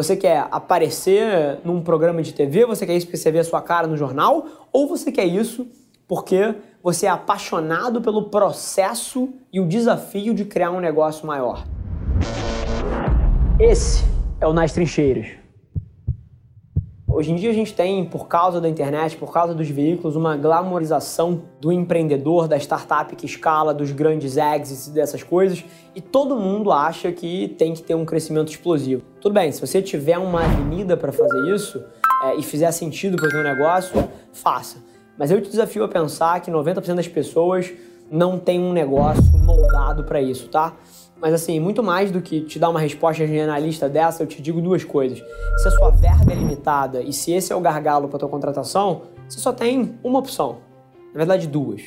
Você quer aparecer num programa de TV? Você quer isso porque você vê a sua cara no jornal? Ou você quer isso porque você é apaixonado pelo processo e o desafio de criar um negócio maior? Esse é o Nas Trincheiras. Hoje em dia a gente tem, por causa da internet, por causa dos veículos, uma glamorização do empreendedor, da startup que escala, dos grandes exits e dessas coisas, e todo mundo acha que tem que ter um crescimento explosivo. Tudo bem, se você tiver uma avenida para fazer isso é, e fizer sentido para o seu negócio, faça. Mas eu te desafio a pensar que 90% das pessoas não tem um negócio moldado para isso, tá? Mas assim, muito mais do que te dar uma resposta generalista dessa, eu te digo duas coisas. Se a sua verba é limitada e se esse é o gargalo para tua contratação, você só tem uma opção. Na verdade, duas.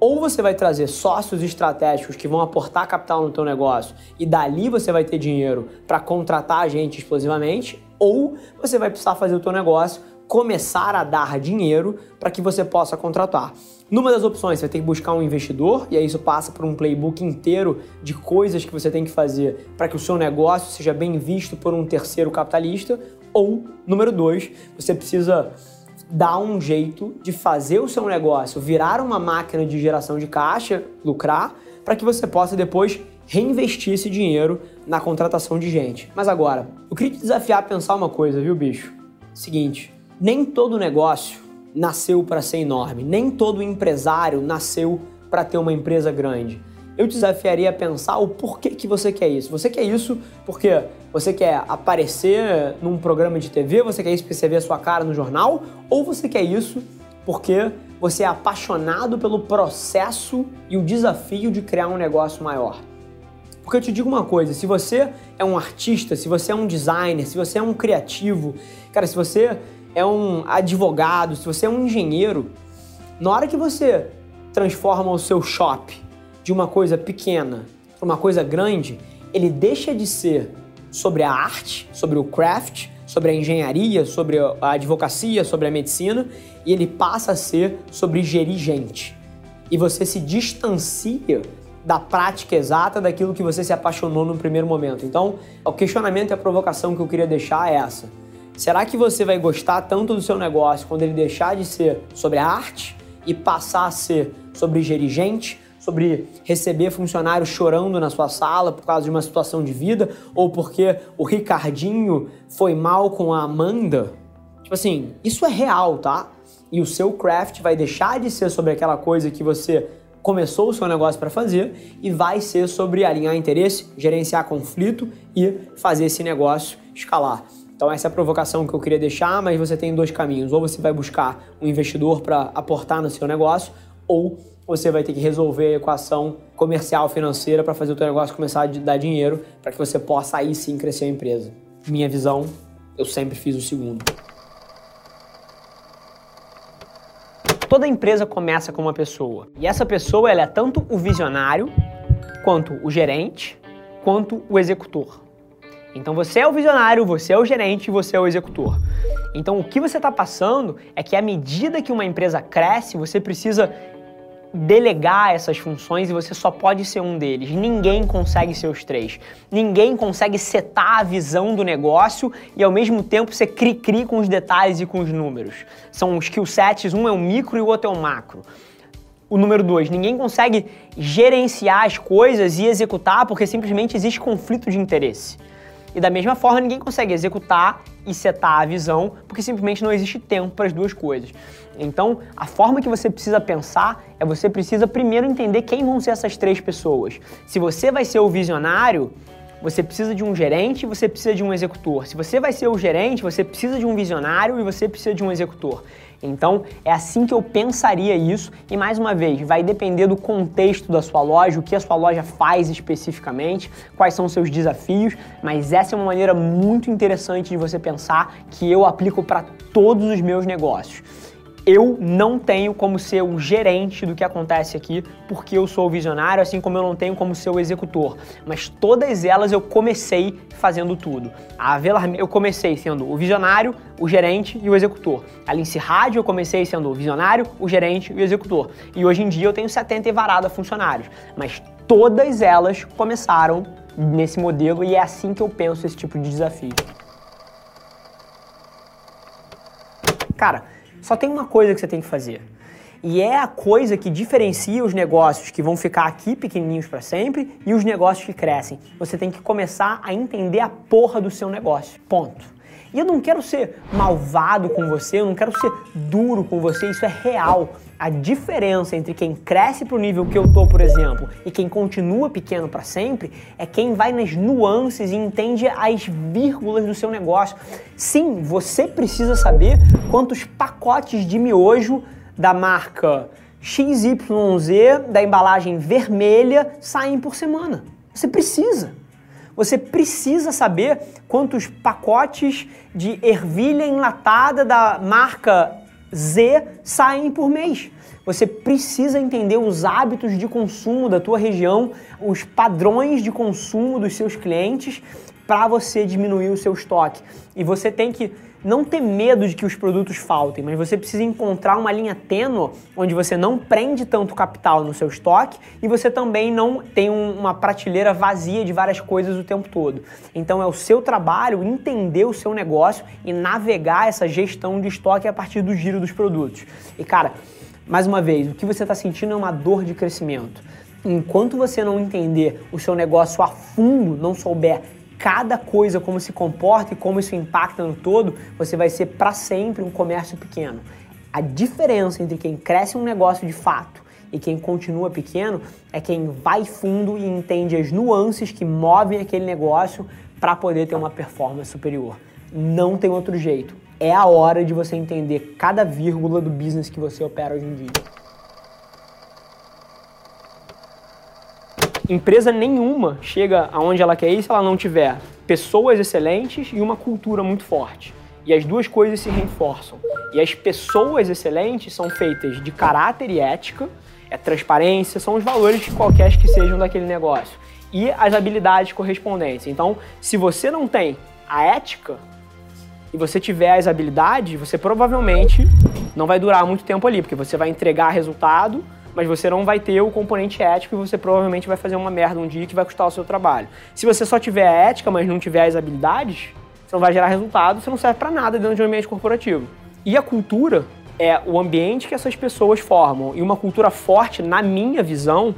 Ou você vai trazer sócios estratégicos que vão aportar capital no teu negócio e dali você vai ter dinheiro para contratar a gente exclusivamente, ou você vai precisar fazer o teu negócio começar a dar dinheiro para que você possa contratar. Numa das opções, você vai ter que buscar um investidor, e aí isso passa por um playbook inteiro de coisas que você tem que fazer para que o seu negócio seja bem visto por um terceiro capitalista. Ou, número dois, você precisa dar um jeito de fazer o seu negócio virar uma máquina de geração de caixa, lucrar, para que você possa depois reinvestir esse dinheiro na contratação de gente. Mas agora, eu queria te desafiar a pensar uma coisa, viu, bicho? Seguinte, nem todo negócio nasceu para ser enorme, nem todo empresário nasceu para ter uma empresa grande. Eu desafiaria a pensar o porquê que você quer isso. Você quer isso porque você quer aparecer num programa de TV, você quer isso porque você vê a sua cara no jornal, ou você quer isso porque você é apaixonado pelo processo e o desafio de criar um negócio maior. Porque eu te digo uma coisa, se você é um artista, se você é um designer, se você é um criativo, cara, se você é um advogado, se você é um engenheiro, na hora que você transforma o seu shop de uma coisa pequena para uma coisa grande, ele deixa de ser sobre a arte, sobre o craft, sobre a engenharia, sobre a advocacia, sobre a medicina, e ele passa a ser sobre gerir gente. E você se distancia da prática exata daquilo que você se apaixonou no primeiro momento. Então, o questionamento e a provocação que eu queria deixar é essa. Será que você vai gostar tanto do seu negócio quando ele deixar de ser sobre a arte e passar a ser sobre gerir gente, sobre receber funcionários chorando na sua sala por causa de uma situação de vida ou porque o Ricardinho foi mal com a Amanda? Tipo assim, isso é real, tá? E o seu craft vai deixar de ser sobre aquela coisa que você começou o seu negócio para fazer e vai ser sobre alinhar interesse, gerenciar conflito e fazer esse negócio escalar. Então essa é a provocação que eu queria deixar, mas você tem dois caminhos. Ou você vai buscar um investidor para aportar no seu negócio, ou você vai ter que resolver a equação comercial financeira para fazer o seu negócio começar a dar dinheiro para que você possa aí sim crescer a empresa. Minha visão, eu sempre fiz o segundo. Toda empresa começa com uma pessoa. E essa pessoa ela é tanto o visionário, quanto o gerente, quanto o executor. Então você é o visionário, você é o gerente, você é o executor. Então o que você está passando é que à medida que uma empresa cresce, você precisa delegar essas funções e você só pode ser um deles. Ninguém consegue ser os três. Ninguém consegue setar a visão do negócio e ao mesmo tempo ser cri-cri com os detalhes e com os números. São os skill sets, um é o micro e o outro é o macro. O número dois, ninguém consegue gerenciar as coisas e executar porque simplesmente existe conflito de interesse. E da mesma forma, ninguém consegue executar e setar a visão, porque simplesmente não existe tempo para as duas coisas. Então, a forma que você precisa pensar é você precisa primeiro entender quem vão ser essas três pessoas. Se você vai ser o visionário, você precisa de um gerente, você precisa de um executor. Se você vai ser o gerente, você precisa de um visionário e você precisa de um executor. Então, é assim que eu pensaria isso. E mais uma vez, vai depender do contexto da sua loja, o que a sua loja faz especificamente, quais são os seus desafios, mas essa é uma maneira muito interessante de você pensar que eu aplico para todos os meus negócios eu não tenho como ser o gerente do que acontece aqui, porque eu sou o visionário, assim como eu não tenho como ser o executor. Mas todas elas eu comecei fazendo tudo. A Avelar, eu comecei sendo o visionário, o gerente e o executor. A Lince Rádio eu comecei sendo o visionário, o gerente e o executor. E hoje em dia eu tenho 70 e varada funcionários, mas todas elas começaram nesse modelo e é assim que eu penso esse tipo de desafio. Cara, só tem uma coisa que você tem que fazer. E é a coisa que diferencia os negócios que vão ficar aqui pequenininhos para sempre e os negócios que crescem. Você tem que começar a entender a porra do seu negócio. Ponto. E eu não quero ser malvado com você, eu não quero ser duro com você, isso é real. A diferença entre quem cresce para o nível que eu tô, por exemplo, e quem continua pequeno para sempre, é quem vai nas nuances e entende as vírgulas do seu negócio. Sim, você precisa saber quantos pacotes de miojo da marca XYZ, da embalagem vermelha, saem por semana. Você precisa. Você precisa saber quantos pacotes de ervilha enlatada da marca Z saem por mês. Você precisa entender os hábitos de consumo da tua região, os padrões de consumo dos seus clientes para você diminuir o seu estoque. E você tem que não ter medo de que os produtos faltem, mas você precisa encontrar uma linha tênue onde você não prende tanto capital no seu estoque e você também não tem um, uma prateleira vazia de várias coisas o tempo todo. Então é o seu trabalho entender o seu negócio e navegar essa gestão de estoque a partir do giro dos produtos. E cara, mais uma vez, o que você está sentindo é uma dor de crescimento. Enquanto você não entender o seu negócio a fundo, não souber cada coisa, como se comporta e como isso impacta no todo, você vai ser para sempre um comércio pequeno. A diferença entre quem cresce um negócio de fato e quem continua pequeno é quem vai fundo e entende as nuances que movem aquele negócio para poder ter uma performance superior. Não tem outro jeito. É a hora de você entender cada vírgula do business que você opera hoje em dia. Empresa nenhuma chega aonde ela quer ir se ela não tiver pessoas excelentes e uma cultura muito forte. E as duas coisas se reforçam. E as pessoas excelentes são feitas de caráter e ética, é transparência, são os valores que qualquer que sejam daquele negócio. E as habilidades correspondentes. Então, se você não tem a ética e você tiver as habilidades, você provavelmente não vai durar muito tempo ali, porque você vai entregar resultado mas você não vai ter o componente ético e você provavelmente vai fazer uma merda um dia que vai custar o seu trabalho. Se você só tiver a ética, mas não tiver as habilidades, você não vai gerar resultado, você não serve para nada dentro de um ambiente corporativo. E a cultura é o ambiente que essas pessoas formam. E uma cultura forte, na minha visão,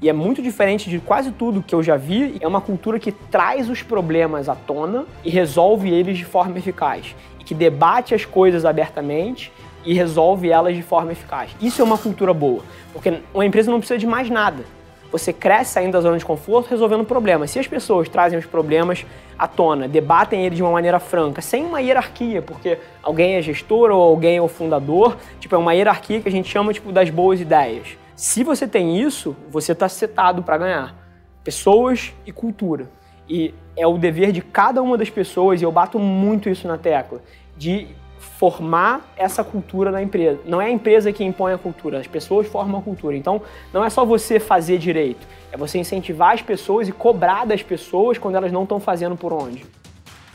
e é muito diferente de quase tudo que eu já vi, é uma cultura que traz os problemas à tona e resolve eles de forma eficaz. E que debate as coisas abertamente e resolve elas de forma eficaz. Isso é uma cultura boa, porque uma empresa não precisa de mais nada. Você cresce saindo da zona de conforto resolvendo problemas. Se as pessoas trazem os problemas à tona, debatem eles de uma maneira franca, sem uma hierarquia, porque alguém é gestor ou alguém é o fundador, tipo, é uma hierarquia que a gente chama tipo, das boas ideias. Se você tem isso, você está setado para ganhar. Pessoas e cultura. E é o dever de cada uma das pessoas, e eu bato muito isso na tecla, de formar essa cultura na empresa. Não é a empresa que impõe a cultura, as pessoas formam a cultura. Então, não é só você fazer direito, é você incentivar as pessoas e cobrar das pessoas quando elas não estão fazendo por onde.